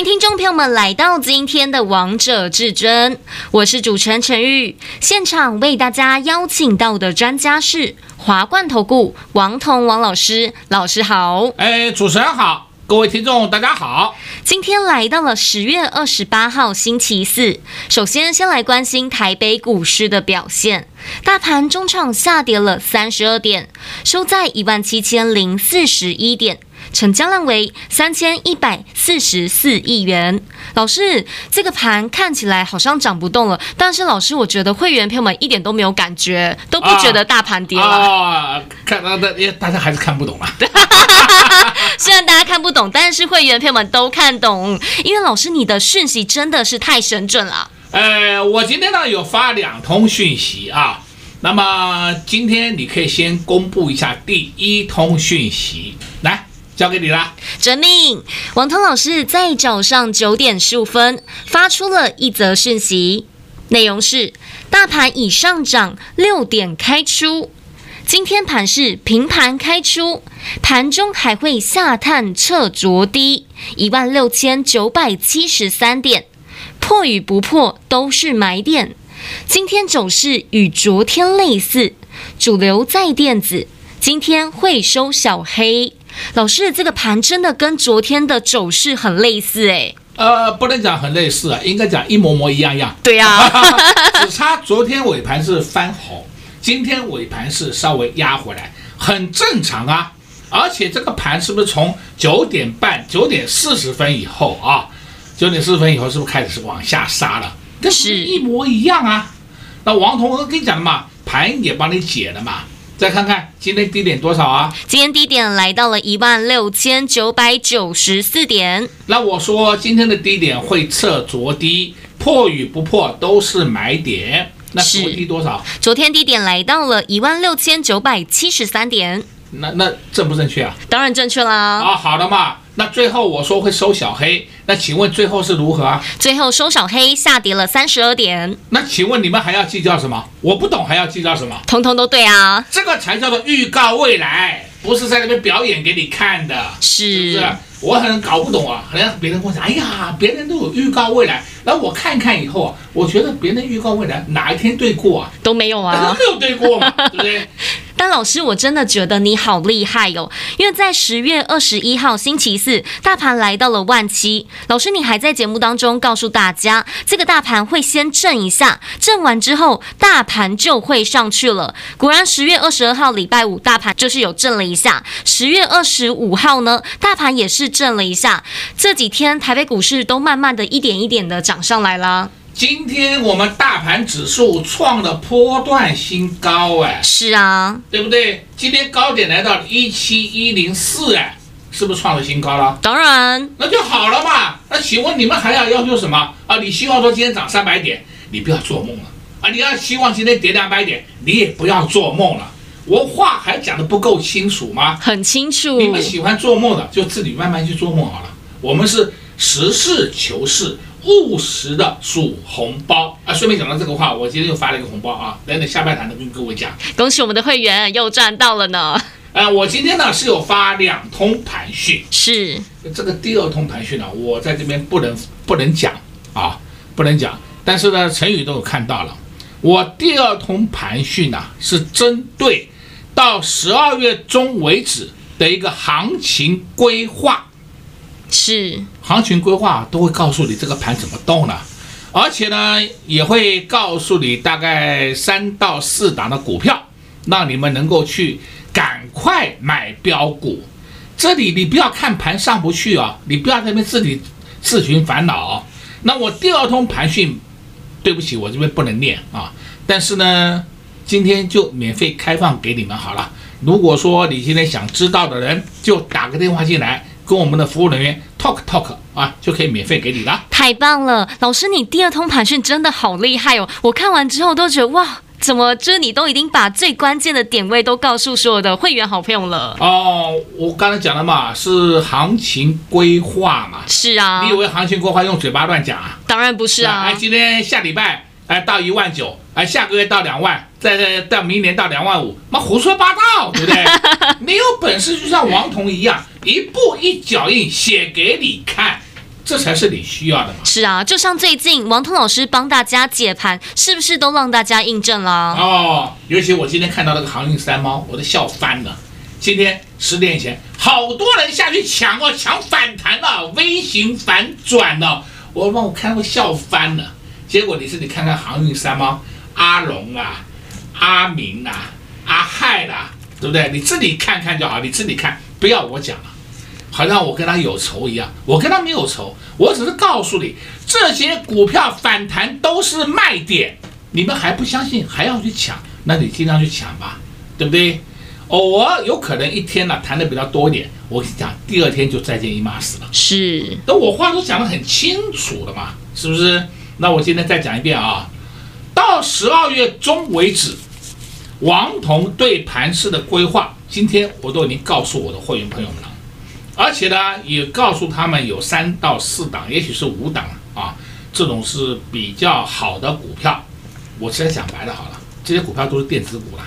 迎听众朋友们来到今天的《王者至尊》，我是主持人陈玉。现场为大家邀请到的专家是华冠投顾王彤王老师，老师好。哎，主持人好。各位听众，大家好！今天来到了十月二十八号星期四，首先先来关心台北股市的表现。大盘中场下跌了三十二点，收在一万七千零四十一点。成交量为三千一百四十四亿元。老师，这个盘看起来好像涨不动了，但是老师，我觉得会员朋友们一点都没有感觉，都不觉得大盘跌了。啊，看到的，大家还是看不懂啊。虽然大家看不懂，但是会员朋友们都看懂，因为老师你的讯息真的是太神准了。呃，我今天呢有发两通讯息啊，那么今天你可以先公布一下第一通讯息，来。交给你了，遵命。王涛老师在早上九点十五分发出了一则讯息，内容是：大盘已上涨六点开出，今天盘是平盘开出，盘中还会下探测着低一万六千九百七十三点，破与不破都是买点。今天走势与昨天类似，主流在电子，今天会收小黑。老师，这个盘真的跟昨天的走势很类似诶。呃，不能讲很类似啊，应该讲一模模一样样。对呀、啊，只差昨天尾盘是翻红，今天尾盘是稍微压回来，很正常啊。而且这个盘是不是从九点半、九点四十分以后啊，九点四十分以后是不是开始是往下杀了？这是一模一样啊。那王彤跟你讲的嘛，盘也帮你解了嘛。再看看今天低点多少啊？今天低点来到了一万六千九百九十四点。那我说今天的低点会测昨低，破与不破都是买点。那昨低多少？昨天低点来到了一万六千九百七十三点。那那正不正确啊？当然正确啦。啊，好的嘛。那最后我说会收小黑，那请问最后是如何啊？最后收小黑，下跌了三十二点。那请问你们还要计较什么？我不懂还要计较什么？通通都对啊。这个才叫做预告未来，不是在那边表演给你看的，是，是不是？我很搞不懂啊，好像别人跟我讲，哎呀，别人都有预告未来，然后我看看以后啊，我觉得别人预告未来哪一天对过啊？都没有啊，都没有对过嘛，对不对？但老师，我真的觉得你好厉害、哦，因为在十月二十一号星期四，大盘来到了万七，老师你还在节目当中告诉大家，这个大盘会先震一下，震完之后大盘就会上去了。果然，十月二十二号礼拜五大盘就是有震了一下，十月二十五号呢，大盘也是。震了一下，这几天台北股市都慢慢的一点一点的涨上来了。今天我们大盘指数创了波段新高，哎，是啊，对不对？今天高点来到一七一零四，哎，是不是创了新高了？当然，那就好了嘛。那请问你们还要要求什么啊？你希望说今天涨三百点，你不要做梦了啊！你要希望今天跌两百点，你也不要做梦了。我话还讲得不够清楚吗？很清楚。你们喜欢做梦的，就自己慢慢去做梦好了。我们是实事求是、务实的数红包啊！顺便讲到这个话，我今天又发了一个红包啊！等等下半场的跟各位讲。恭喜我们的会员又赚到了呢！呃，我今天呢是有发两通盘讯，是这个第二通盘讯呢，我在这边不能不能讲啊，不能讲。但是呢，陈宇都有看到了。我第二通盘讯呢是针对。到十二月中为止的一个行情规划，是行情规划都会告诉你这个盘怎么动呢，而且呢也会告诉你大概三到四档的股票，让你们能够去赶快买标股。这里你不要看盘上不去啊，你不要在那边自己自寻烦恼。那我第二通盘讯，对不起，我这边不能念啊，但是呢。今天就免费开放给你们好了。如果说你今天想知道的人，就打个电话进来，跟我们的服务人员 talk talk 啊，就可以免费给你了。太棒了，老师，你第二通盘讯真的好厉害哦！我看完之后都觉得哇。怎么？就是你都已经把最关键的点位都告诉所有的会员好朋友了哦。我刚才讲了嘛，是行情规划嘛。是啊。你以为行情规划用嘴巴乱讲啊？当然不是啊。哎，今天下礼拜哎到一万九，哎下个月到两万，再再到明年到两万五，妈胡说八道，对不对？你有本事就像王彤一样，一步一脚印写给你看。这才是你需要的嘛。是啊，就像最近王彤老师帮大家解盘，是不是都让大家印证了？哦，尤其我今天看到那个航运三猫，我都笑翻了。今天十点以前，好多人下去抢哦，抢反弹了微型反转了，我帮我看我笑翻了。结果你是你看看航运三猫，阿龙啊，阿明啊，阿亥啦，对不对？你自己看看就好，你自己看，不要我讲了。好像我跟他有仇一样，我跟他没有仇，我只是告诉你，这些股票反弹都是卖点，你们还不相信，还要去抢，那你尽量去抢吧，对不对？偶尔有可能一天呢、啊、弹的比较多一点，我跟你讲，第二天就再见一码死了。是，那我话都讲得很清楚了嘛，是不是？那我今天再讲一遍啊，到十二月中为止，王彤对盘势的规划，今天我都已经告诉我的会员朋友们了。而且呢，也告诉他们有三到四档，也许是五档啊，这种是比较好的股票。我直接讲白了好了，这些股票都是电子股了，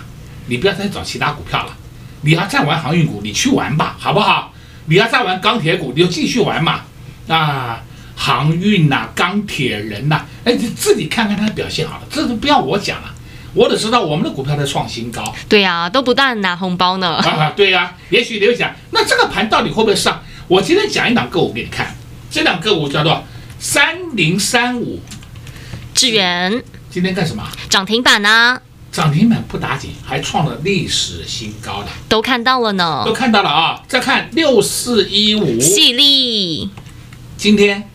你不要再找其他股票了。你要再玩航运股，你去玩吧，好不好？你要再玩钢铁股，你就继续玩嘛。啊，航运呐、啊，钢铁人呐、啊，哎，你自己看看它的表现好了，这都不要我讲了。我只知道我们的股票在创新高，对呀、啊，都不断拿红包呢。啊，对呀、啊，也许你会讲，那这个盘到底会不会上？我今天讲一档个股给你看，这档个股叫做三零三五，智源。今天干什么？涨停板啊！涨停板不打紧，还创了历史新高的，都看到了呢。都看到了啊！再看六四一五，细粒。今天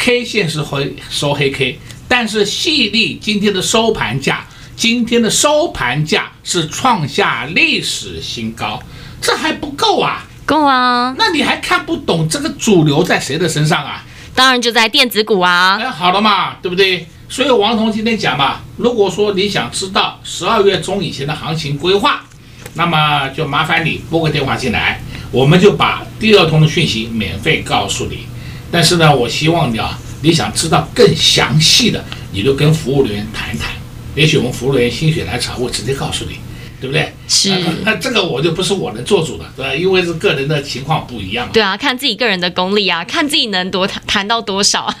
K 线是回收黑 K，但是细力今天的收盘价。今天的收盘价是创下历史新高，这还不够啊？够啊！那你还看不懂这个主流在谁的身上啊？当然就在电子股啊！哎，好了嘛，对不对？所以王彤今天讲嘛，如果说你想知道十二月中以前的行情规划，那么就麻烦你拨个电话进来，我们就把第二通的讯息免费告诉你。但是呢，我希望你啊，你想知道更详细的，你就跟服务人员谈一谈。也许我们服务人员心血来潮，会直接告诉你，对不对？是，那这个我就不是我能做主的，对吧？因为是个人的情况不一样。对啊，看自己个人的功力啊，看自己能多谈谈到多少。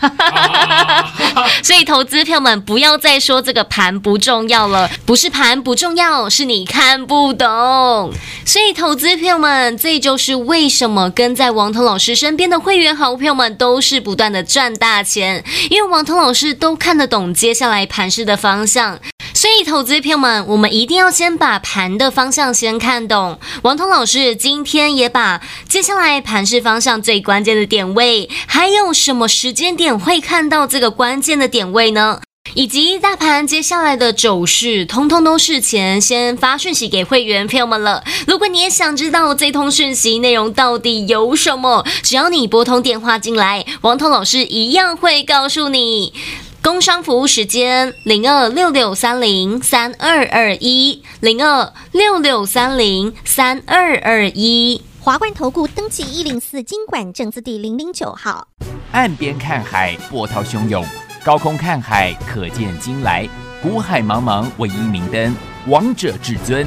所以投资朋友们不要再说这个盘不重要了，不是盘不重要，是你看不懂。所以投资朋友们，这就是为什么跟在王彤老师身边的会员好朋友们都是不断的赚大钱，因为王彤老师都看得懂接下来盘势的方向。所以，投资朋友们，我们一定要先把盘的方向先看懂。王彤老师今天也把接下来盘势方向最关键的点位，还有什么时间点会看到这个关键的点位呢？以及大盘接下来的走势，通通都是前先发讯息给会员朋友们了。如果你也想知道这通讯息内容到底有什么，只要你拨通电话进来，王彤老师一样会告诉你。工商服务时间零二六六三零三二二一零二六六三零三二二一华冠投顾登记一零四经管证字第零零九号。岸边看海，波涛汹涌；高空看海，可见金来。古海茫茫，唯一明灯。王者至尊，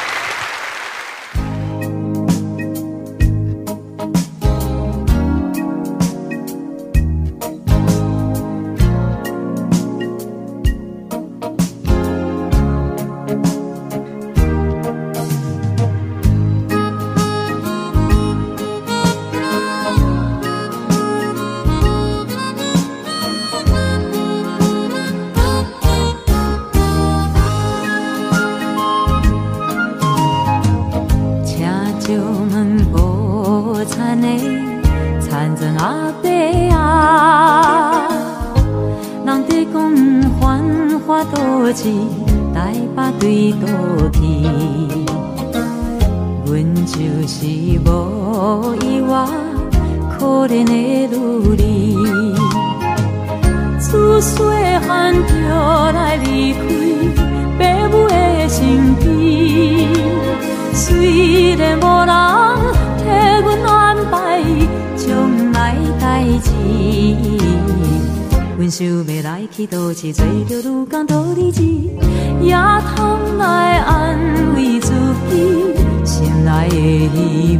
想要来去都市，做着女工多日子，也通来安慰自己心内的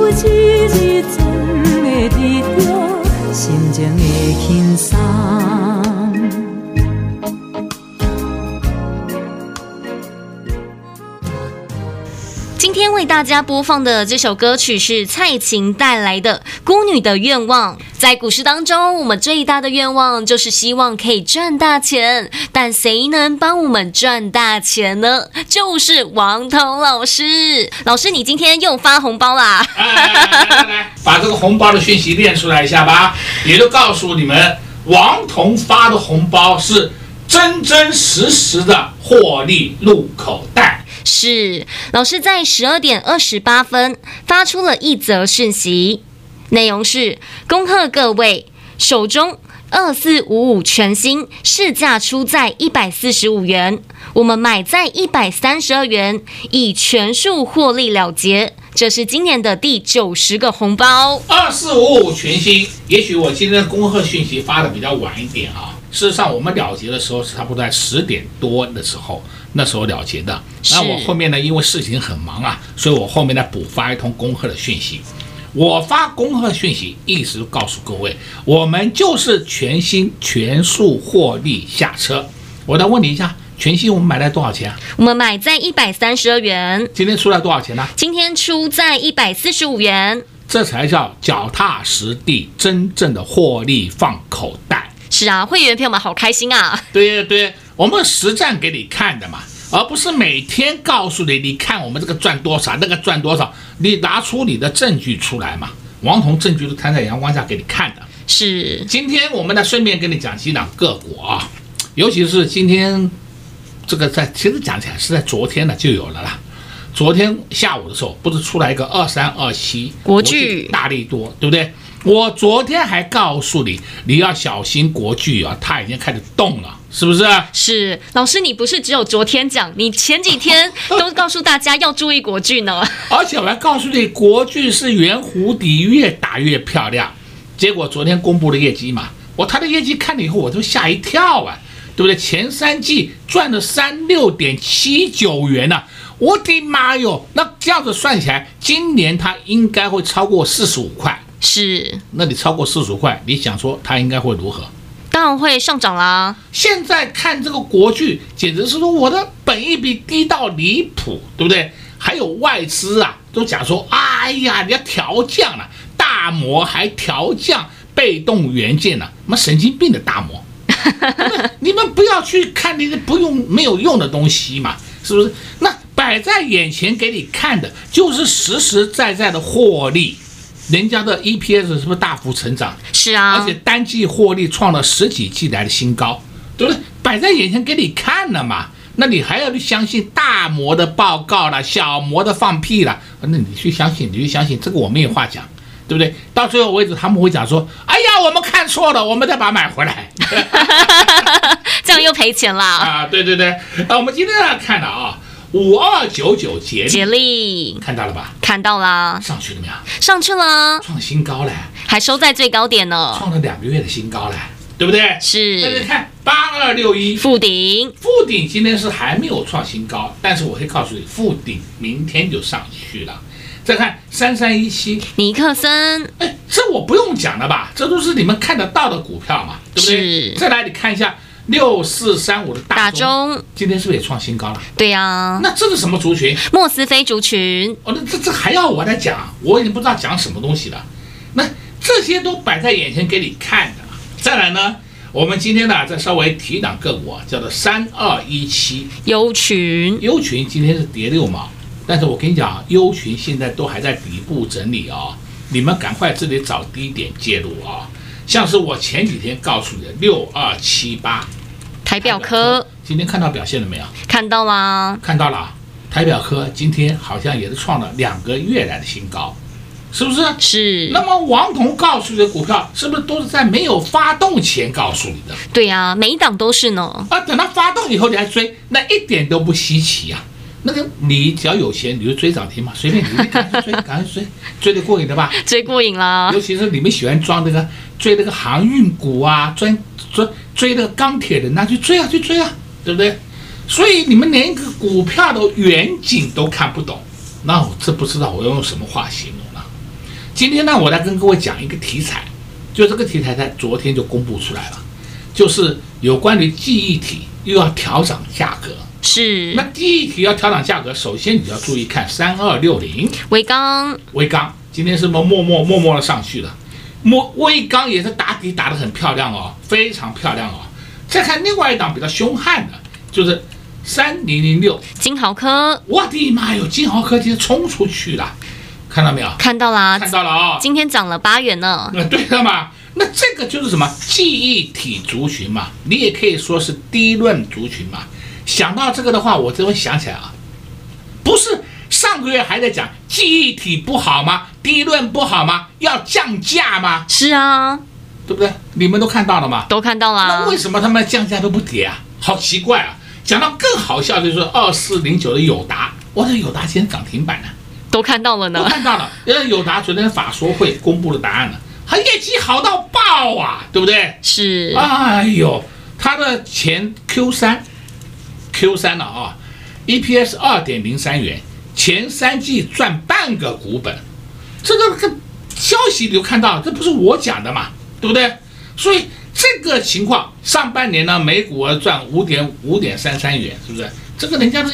有一日总会得到心情的轻松。大家播放的这首歌曲是蔡琴带来的《孤女的愿望》。在股市当中，我们最大的愿望就是希望可以赚大钱，但谁能帮我们赚大钱呢？就是王彤老师。老师，你今天又发红包啦！来来来，来，来，把这个红包的讯息念出来一下吧。也就告诉你们，王彤发的红包是真真实实的获利入口袋。是老师在十二点二十八分发出了一则讯息，内容是：恭贺各位手中二四五五全新市价出在一百四十五元，我们买在一百三十二元，以全数获利了结。这是今年的第九十个红包，二四五五全新。也许我今天恭贺讯息发的比较晚一点啊，事实上我们了结的时候是差不多在十点多的时候。那时候了结的，那我后面呢，因为事情很忙啊，所以我后面呢补发一通恭贺的讯息。我发恭贺讯息，意思告诉各位，我们就是全新全数获利下车。我再问你一下，全新我们买在多少钱啊？我们买在一百三十二元。今天出来多少钱呢？今天出在一百四十五元。这才叫脚踏实地，真正的获利放口袋。是啊，会员朋友们好开心啊！对对对。我们实战给你看的嘛，而不是每天告诉你，你看我们这个赚多少，那个赚多少，你拿出你的证据出来嘛。王彤证据都摊在阳光下给你看的。是，今天我们呢顺便跟你讲几档个股啊，尤其是今天这个在其实讲起来是在昨天呢就有了啦。昨天下午的时候不是出来一个二三二七国巨大利多，对不对？我昨天还告诉你，你要小心国巨啊，它已经开始动了，是不是？是老师，你不是只有昨天讲，你前几天都告诉大家要注意国巨呢。而且我还告诉你，国巨是圆弧底，越打越漂亮。结果昨天公布了业绩嘛，我他的业绩看了以后，我都吓一跳啊，对不对？前三季赚了三六点七九元呢、啊，我的妈哟！那这样子算起来，今年它应该会超过四十五块。是，那你超过四十块，你想说它应该会如何？当然会上涨啦。现在看这个国剧，简直是说我的本益比低到离谱，对不对？还有外资啊，都讲说，哎呀，你要调降了，大摩还调降被动元件呢，什么神经病的大摩？你们不要去看那些不用没有用的东西嘛，是不是？那摆在眼前给你看的，就是实实在在的获利。人家的 EPS 是不是大幅成长？是啊，而且单季获利创了十几季来的新高，对不对？摆在眼前给你看了嘛，那你还要去相信大摩的报告了，小摩的放屁了？那你去相信，你去相信，这个我没有话讲，对不对？到最后为止，他们会讲说：“哎呀，我们看错了，我们再把它买回来。”这样又赔钱了啊！对对对，啊，我们今天要看的啊。五二九九捷捷力看到了吧？看到了，上去了没有？上去了，创新高了，还收在最高点呢，创了两个月的新高了，对不对？是。大家看八二六一富鼎，富鼎今天是还没有创新高，但是我可以告诉你，富鼎明天就上去了。再看三三一七尼克森，哎，这我不用讲了吧？这都是你们看得到的股票嘛，对不对？是。再来，你看一下。六四三五的大中，今天是不是也创新高了？对呀、啊，那这是什么族群？莫斯菲族群。哦，那这这还要我来讲？我已经不知道讲什么东西了。那这些都摆在眼前给你看的。再来呢，我们今天呢再稍微提一档个股啊，叫做三二一七优群。优群今天是跌六毛，但是我跟你讲，优群现在都还在底部整理啊、哦，你们赶快这里找低点介入啊、哦。像是我前几天告诉你的六二七八。台表科今天看到表现了没有？看到啦，看到了。台表科今天好像也是创了两个月来的新高，是不是？是。那么王彤告诉你的股票，是不是都是在没有发动前告诉你的？对呀、啊，每一档都是呢。啊，等它发动以后你还追，那一点都不稀奇啊。那个你只要有钱，你就追涨停嘛，随便你，你赶快追，赶快追，追得过瘾的吧？追过瘾了。尤其是你们喜欢装那个追那个航运股啊，追追追那个钢铁人，那去追啊，去追啊，对不对？所以你们连一个股票的远景都看不懂，那我这不知道我要用什么话形容了。今天呢，我来跟各位讲一个题材，就这个题材在昨天就公布出来了，就是有关于记忆体又要调整价格。是，那记忆体要调整价格，首先你要注意看三二六零威刚，威刚今天是不是默默默默的上去了？默威刚也是打底打得很漂亮哦，非常漂亮哦。再看另外一档比较凶悍的，就是三零零六金豪科，我的妈哟，金豪科今天冲出去了，看到没有？看到啦，看到了啊、哦，今天涨了八元呢。那对了嘛，那这个就是什么记忆体族群嘛，你也可以说是低论族群嘛。想到这个的话，我就会想起来啊，不是上个月还在讲记忆体不好吗？低论不好吗？要降价吗？是啊，对不对？你们都看到了吗？都看到了。那为什么他们降价都不跌啊？好奇怪啊！讲到更好笑就是二四零九的友达，我的友达今天涨停板呢，都看到了呢。都看到了，因为友达昨天法说会公布了答案了，它业绩好到爆啊，对不对？是。哎呦，它的前 Q 三。Q 三了啊，EPS 二点零三元，前三季赚半个股本，这个个消息你就看到，这不是我讲的嘛，对不对？所以这个情况，上半年呢，每股赚五点五点三三元，是不是？这个人家的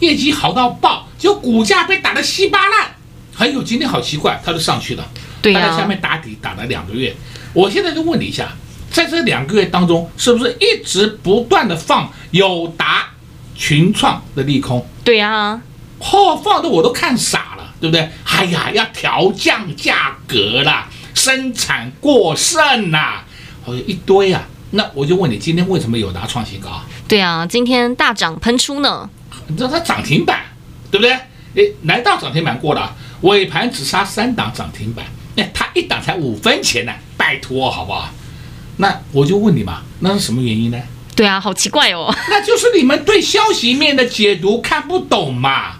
业绩好到爆，就股价被打得稀巴烂。还有今天好奇怪，它就上去了，对呀、啊，在下面打底打了两个月。我现在就问你一下，在这两个月当中，是不是一直不断的放友达？群创的利空，对呀、啊，嚯、哦，放的我都看傻了，对不对？哎呀，要调降价格啦，生产过剩啦，好、哦、一堆啊。那我就问你，今天为什么有达创新高？对啊，今天大涨喷出呢。你知道它涨停板，对不对？诶，来到涨停板过了，尾盘只杀三档涨停板，那它一档才五分钱呢，拜托好不好？那我就问你嘛，那是什么原因呢？对啊，好奇怪哦。那就是你们对消息面的解读看不懂嘛，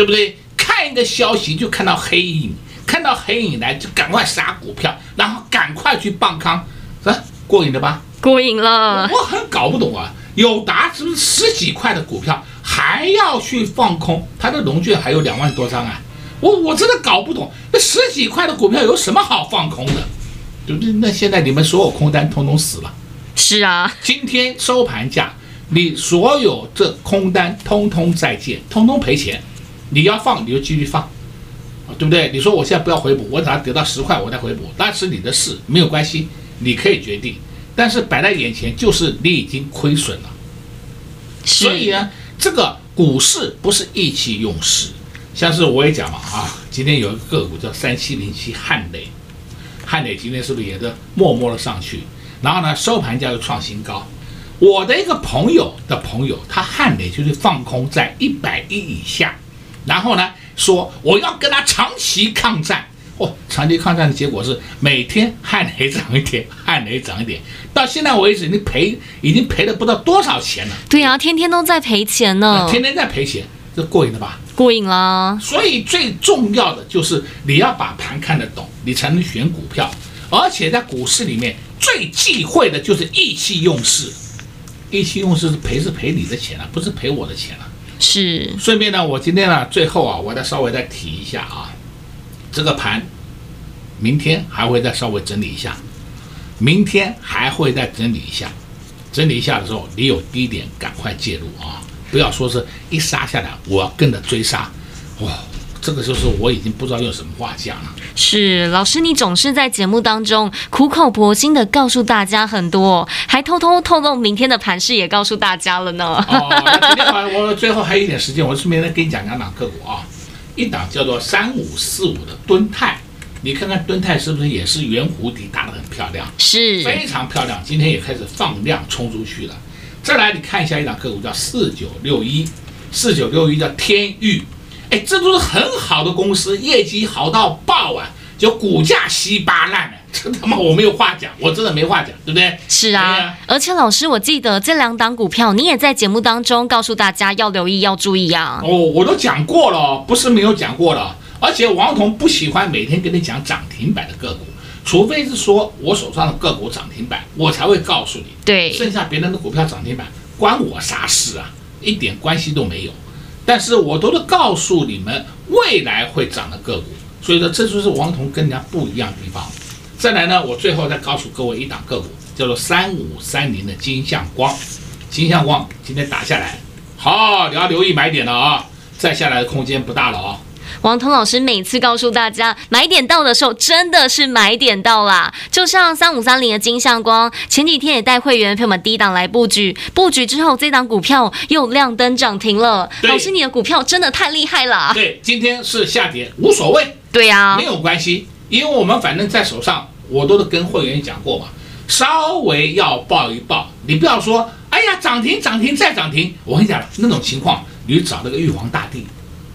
对不对？看一个消息就看到黑影，看到黑影来就赶快杀股票，然后赶快去放空，是吧？过瘾了吧？过瘾了。我很搞不懂啊，友达是不是十几块的股票还要去放空？它的融券还有两万多张啊，我我真的搞不懂，那十几块的股票有什么好放空的？对不对？那现在你们所有空单通通死了。是啊，今天收盘价，你所有这空单通通再见，通通赔钱。你要放你就继续放，啊，对不对？你说我现在不要回补，我等下得到十块我再回补，那是你的事，没有关系，你可以决定。但是摆在眼前就是你已经亏损了，所以呢，这个股市不是意气用事。像是我也讲嘛，啊，今天有一个个股叫三七零七汉磊，汉磊今天是不是也是默默的上去？然后呢，收盘价又创新高。我的一个朋友的朋友，他汉磊就是放空在一百一以下，然后呢说我要跟他长期抗战。哦，长期抗战的结果是每天汉雷涨一点，汉雷涨一点，到现在为止你赔已经赔了不知道多少钱了。对呀、啊，天天都在赔钱呢，天天在赔钱，这过瘾了吧？过瘾啦。所以最重要的就是你要把盘看得懂，你才能选股票。而且在股市里面最忌讳的就是意气用事，意气用事是赔是赔你的钱啊，不是赔我的钱啊。是。顺便呢，我今天呢最后啊，我再稍微再提一下啊，这个盘明天还会再稍微整理一下，明天还会再整理一下，整理一下的时候，你有低点赶快介入啊，不要说是一杀下来我跟着追杀，哇。这个就是我已经不知道用什么话讲了。是老师，你总是在节目当中苦口婆心的告诉大家很多，还偷偷透露明天的盘势也告诉大家了呢。哦，今天我最后还有一点时间，我顺便再给你讲两档个股啊。一档叫做三五四五的敦泰，你看看敦泰是不是也是圆弧底打得很漂亮？是，非常漂亮。今天也开始放量冲出去了。再来，你看一下一档个股叫四九六一，四九六一叫天钰。哎，这都是很好的公司，业绩好到爆啊！就股价稀巴烂了，这他妈我没有话讲，我真的没话讲，对不对？是啊，啊而且老师，我记得这两档股票，你也在节目当中告诉大家要留意、要注意啊。哦，我都讲过了，不是没有讲过了。而且王彤不喜欢每天跟你讲涨停板的个股，除非是说我手上的个股涨停板，我才会告诉你。对，剩下别人的股票涨停板关我啥事啊？一点关系都没有。但是我都是告诉你们未来会涨的个股，所以说这就是王彤跟人家不一样的地方。再来呢，我最后再告诉各位一档个股，叫做三五三零的金像光。金像光今天打下来，好，你要留意买点了啊，再下来的空间不大了啊。王彤老师每次告诉大家买点到的时候，真的是买点到啦。就像三五三零的金像光，前几天也带会员朋友们低档来布局，布局之后这档股票又亮灯涨停了。老师，你的股票真的太厉害了。对，今天是下跌无所谓。对呀，没有关系，因为我们反正在手上，我都是跟会员讲过嘛，稍微要抱一抱，你不要说，哎呀涨停涨停再涨停。我跟你讲，那种情况，你找那个玉皇大帝。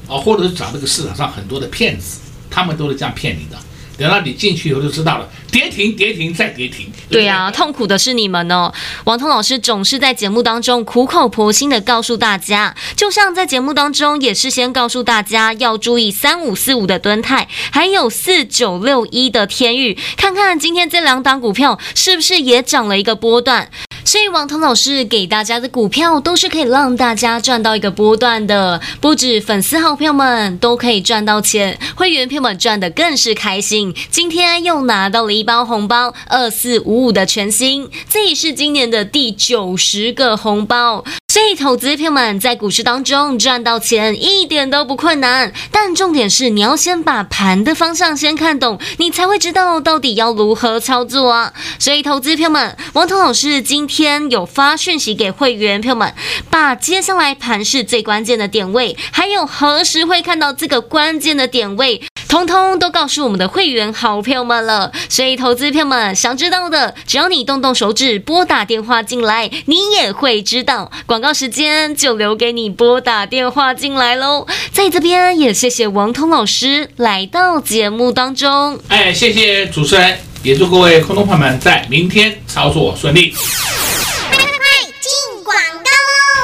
哦，或者是找这个市场上很多的骗子，他们都是这样骗你的。等到你进去以后就知道了，跌停跌停再跌停。对呀、啊，痛苦的是你们哦。王通老师总是在节目当中苦口婆心的告诉大家，就像在节目当中也是先告诉大家要注意三五四五的敦泰，还有四九六一的天域，看看今天这两档股票是不是也涨了一个波段。所以王彤老师给大家的股票都是可以让大家赚到一个波段的，不止粉丝好票们都可以赚到钱，会员票们赚的更是开心。今天又拿到了一包红包，二四五五的全新，这也是今年的第九十个红包。所以，投资朋友们在股市当中赚到钱一点都不困难，但重点是你要先把盘的方向先看懂，你才会知道到底要如何操作啊。所以，投资朋友们，王彤老师今天有发讯息给会员朋友们，把接下来盘是最关键的点位，还有何时会看到这个关键的点位，通通都告诉我们的会员好朋友们了。所以，投资朋友们想知道的，只要你动动手指拨打电话进来，你也会知道。广告时间就留给你拨打电话进来喽。在这边也谢谢王通老师来到节目当中。哎，谢谢主持人，也祝各位空中朋友们在明天操作顺利。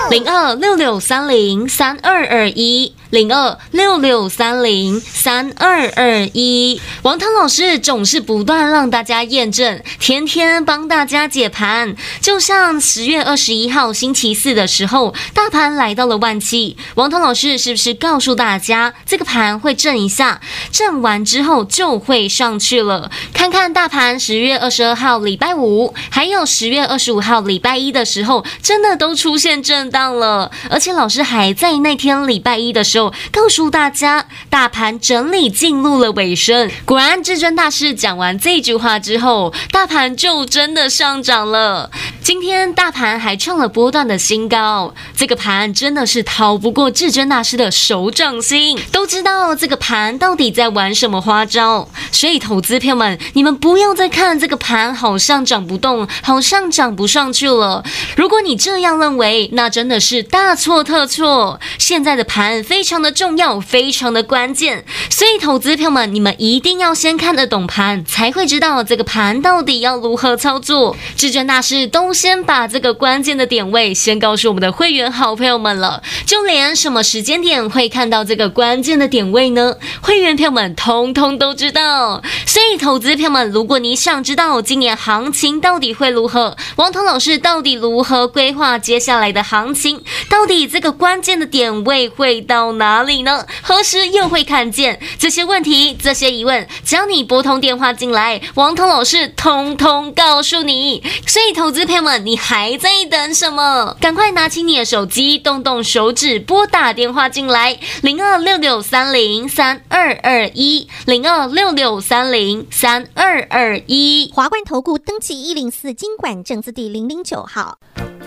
零二六六三零三二二一。零二六六三零三二二一，王涛老师总是不断让大家验证，天天帮大家解盘。就像十月二十一号星期四的时候，大盘来到了万七，王涛老师是不是告诉大家这个盘会震一下，震完之后就会上去了？看看大盘十月二十二号礼拜五，还有十月二十五号礼拜一的时候，真的都出现震荡了，而且老师还在那天礼拜一的时候。告诉大家，大盘整理进入了尾声。果然，至尊大师讲完这句话之后，大盘就真的上涨了。今天大盘还创了波段的新高，这个盘真的是逃不过至尊大师的手掌心。都知道这个盘到底在玩什么花招，所以投资朋友们，你们不要再看这个盘好像涨不动，好像涨不上去了。如果你这样认为，那真的是大错特错。现在的盘非常。非常的重要，非常的关键，所以投资朋友们，你们一定要先看得懂盘，才会知道这个盘到底要如何操作。至尊大师都先把这个关键的点位先告诉我们的会员好朋友们了，就连什么时间点会看到这个关键的点位呢？会员朋友们通通都知道。所以投资朋友们，如果你想知道今年行情到底会如何，王彤老师到底如何规划接下来的行情，到底这个关键的点位会到哪？里呢？何时又会看见这些问题、这些疑问？只要你拨通电话进来，王彤老师通通告诉你。所以，投资朋友们，你还在等什么？赶快拿起你的手机，动动手指，拨打电话进来，零二六六三零三二二一，零二六六三零三二二一。华冠投顾登记一零四金管证字第零零九号。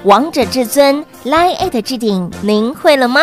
王者至尊 Line@ 置顶，您会了吗？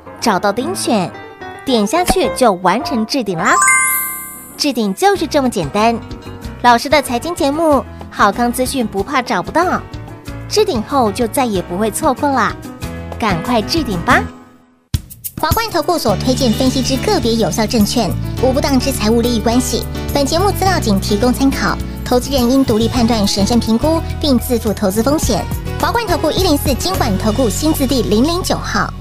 找到钉选，点下去就完成置顶啦。置顶就是这么简单。老师的财经节目，好康资讯不怕找不到。置顶后就再也不会错过啦，赶快置顶吧。华冠投顾所推荐分析之个别有效证券，无不当之财务利益关系。本节目资料仅提供参考，投资人应独立判断、审慎评估，并自负投资风险。华冠投顾一零四金管投顾新字第零零九号。